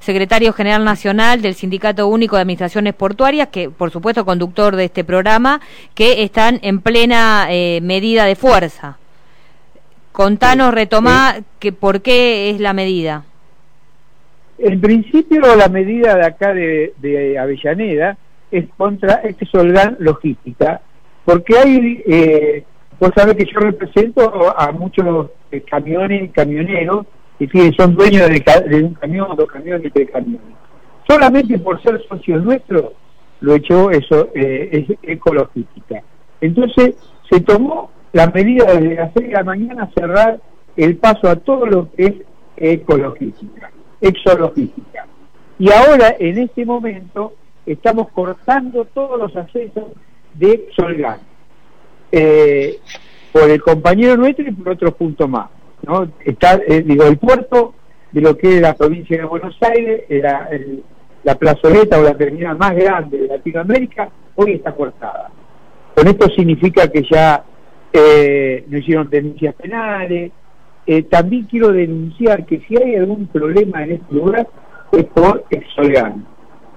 secretario general nacional del Sindicato Único de Administraciones Portuarias, que por supuesto conductor de este programa, que están en plena eh, medida de fuerza. Contanos, retomá, que por qué es la medida. En principio la medida de acá de, Avellaneda es contra este Solgan Logística, porque hay, eh, vos sabés que yo represento a muchos eh, camiones y camioneros que son dueños de, un camión, dos camiones y tres camiones. Solamente por ser socios nuestros lo echó eso, eh, es ecologística. Entonces se tomó la medida de las seis de la mañana cerrar el paso a todo lo que es ecologística, exologística. Y ahora, en este momento, estamos cortando todos los accesos de Solgan, eh, por el compañero nuestro y por otro punto más. Está, eh, digo, el puerto de lo que es la provincia de Buenos Aires, era la plazoleta o la terminal más grande de Latinoamérica, hoy está cortada. Con esto significa que ya eh, no hicieron denuncias penales. Eh, también quiero denunciar que si hay algún problema en este lugar es por Exolgan.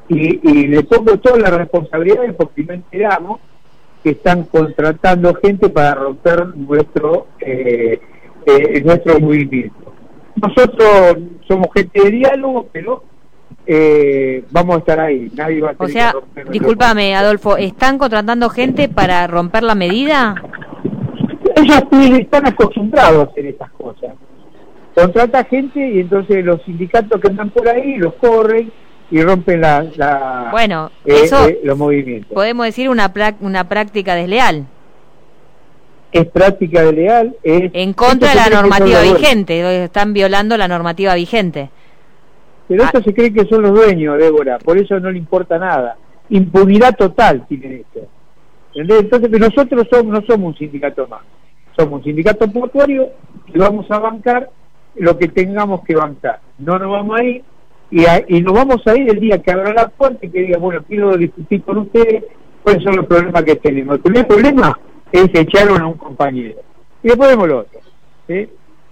Y, y le pongo todas las responsabilidades porque no enteramos que están contratando gente para romper nuestro eh, eh, nuestro movimiento. Nosotros somos gente de diálogo, pero eh, vamos a estar ahí. Nadie va a o sea, discúlpame, Adolfo, ¿están contratando gente para romper la medida? Ellos están acostumbrados a hacer estas cosas. Contrata gente y entonces los sindicatos que andan por ahí los corren y rompen la, bueno, eh, eso eh, los movimientos. Podemos decir una, una práctica desleal es práctica de leal. Es, en contra de la normativa vigente, están violando la normativa vigente. Pero esto ah. se cree que son los dueños, Débora, por eso no le importa nada. Impunidad total tienen esto. Entonces, nosotros somos, no somos un sindicato más, somos un sindicato portuario y vamos a bancar lo que tengamos que bancar. No nos vamos a ir y, y nos vamos a ir el día que abra la puerta y que diga, bueno, quiero discutir con ustedes cuáles son los problemas que tenemos. El primer problema es echaron a un compañero. Y después vemos lo otro.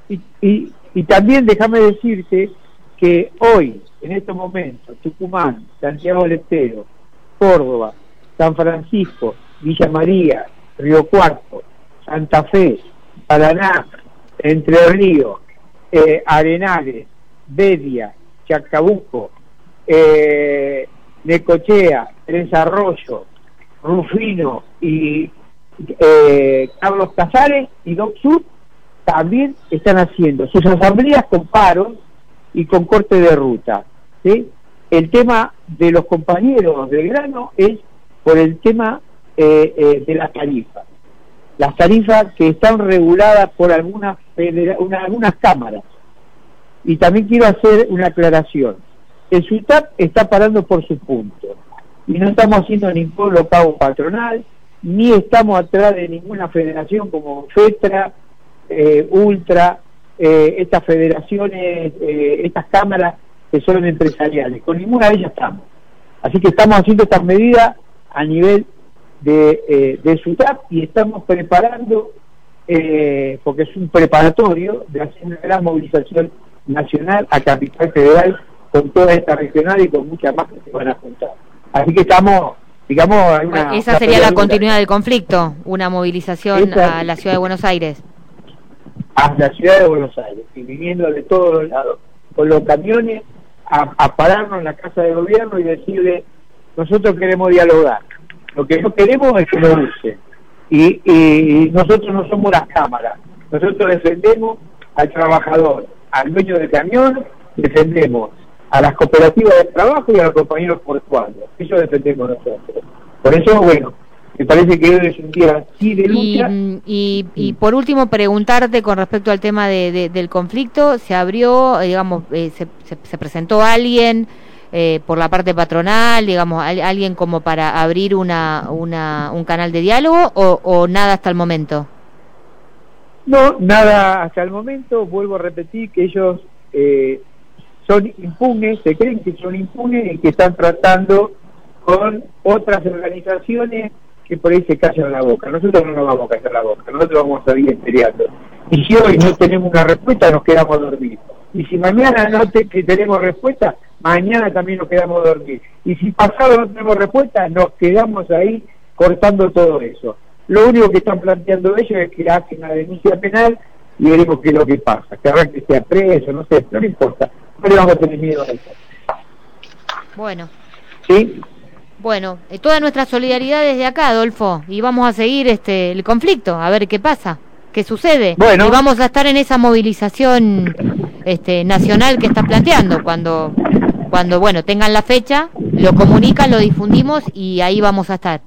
Y, y, y también déjame decirte que hoy, en estos momentos, Tucumán, Santiago del Estero, Córdoba, San Francisco, Villa María, Río Cuarto, Santa Fe, Paraná, Entre Ríos, eh, Arenales, Bedia, Chacabuco, eh, Necochea, Tres Arroyo, Rufino y eh, Carlos Casares y Doc Sur también están haciendo sus asambleas con paros y con corte de ruta. El tema de los compañeros del grano es por el tema eh, eh, de las tarifas. Las tarifas que están reguladas por algunas, algunas cámaras. Y también quiero hacer una aclaración. El SUTAP está parando por su punto. Y no estamos haciendo ningún pago patronal, ni estamos atrás de ninguna federación como FETRA, eh, Ultra, eh, estas federaciones, eh, estas cámaras que son empresariales. Con ninguna de ellas estamos. Así que estamos haciendo estas medidas a nivel de, de SUTAP y estamos preparando, porque es un preparatorio de hacer una gran movilización nacional a Capital Federal con toda esta regional y con muchas más que se van a juntar. Así que estamos digamos esa sería la continuidad del conflicto una movilización a la ciudad de Buenos Aires. A la ciudad de Buenos Aires y viniendo de todos los lados con los camiones a, pararnos en la casa de gobierno y decirle nosotros queremos dialogar. Lo que no queremos es que lo usen y, y nosotros no somos las cámaras. Nosotros defendemos al trabajador al dueño del camión defendemos a las cooperativas de trabajo y a los compañeros portuarios. Eso defendemos nosotros. Por eso, bueno, me parece que hoy es un día así de lucha. Y, y, por último, preguntarte con respecto al tema de, del conflicto, ¿se abrió, digamos, eh, se, se, presentó alguien eh, por la parte patronal, digamos, alguien como para abrir una, una, un canal de diálogo o, o nada hasta el momento? No, nada hasta el momento. Vuelvo a repetir que ellos... Eh, son impunes, se creen que son impunes y que están tratando con otras organizaciones que por ahí se callan la boca. Nosotros no nos vamos a callar la boca, nosotros vamos a seguir peleando. Y si hoy no tenemos una respuesta, nos quedamos dormidos. Y si mañana no tenemos respuesta, mañana también nos quedamos a dormir. Y si pasado no tenemos respuesta, nos quedamos ahí cortando todo eso. Lo único que están planteando ellos es que hacen una denuncia penal y veremos qué es lo que pasa. Que que sea preso, no sé, no importa. No le vamos a tener miedo a eso. Bueno. ¿Sí? Bueno, eh, toda nuestra solidaridad desde acá, Adolfo, y vamos a seguir este el conflicto, a ver qué pasa, qué sucede. Bueno. Y vamos a estar en esa movilización este, nacional que está planteando cuando cuando bueno tengan la fecha lo comunican lo difundimos y ahí vamos a estar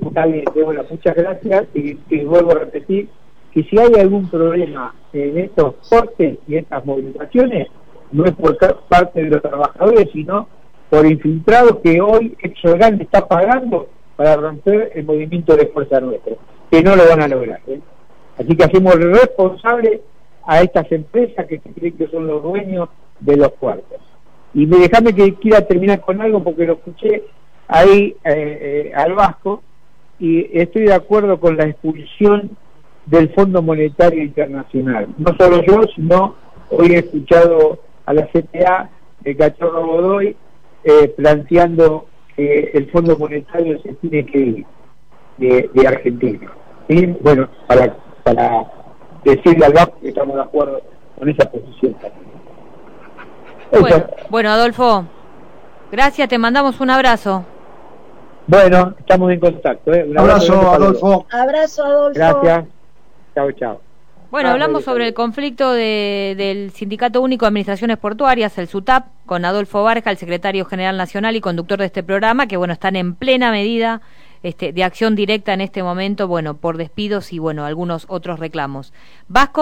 está bien bueno muchas gracias y, vuelvo a repetir que si hay algún problema en estos cortes y estas movilizaciones no es por parte de los trabajadores sino por infiltrados que hoy Exogan está pagando para romper el movimiento de fuerza nuestra que no lo van a lograr ¿eh? así que hacemos responsable a estas empresas que se creen que son los dueños de los cuartos. Y me dejame que quiera terminar con algo porque lo escuché ahí eh, eh, al Vasco y estoy de acuerdo con la expulsión del Fondo Monetario Internacional. No solo yo, sino hoy he escuchado a la CTA de Cachorro Godoy eh, planteando que el Fondo Monetario se tiene que ir de, Argentina. Y bueno, para, para decirle al BAP que estamos de acuerdo con esa posición Bueno, bueno, Adolfo, gracias, te mandamos un abrazo. Bueno, estamos en contacto. ¿eh? Un abrazo, Adolfo. Abrazo, Adolfo. Gracias. Chao, chao. Bueno, hablamos sobre el conflicto de, del Sindicato Único de Administraciones Portuarias, el SUTAP, con Adolfo Barja, el secretario general nacional y conductor de este programa, que bueno, están en plena medida este, de acción directa en este momento, bueno, por despidos y bueno, algunos otros reclamos. Vasco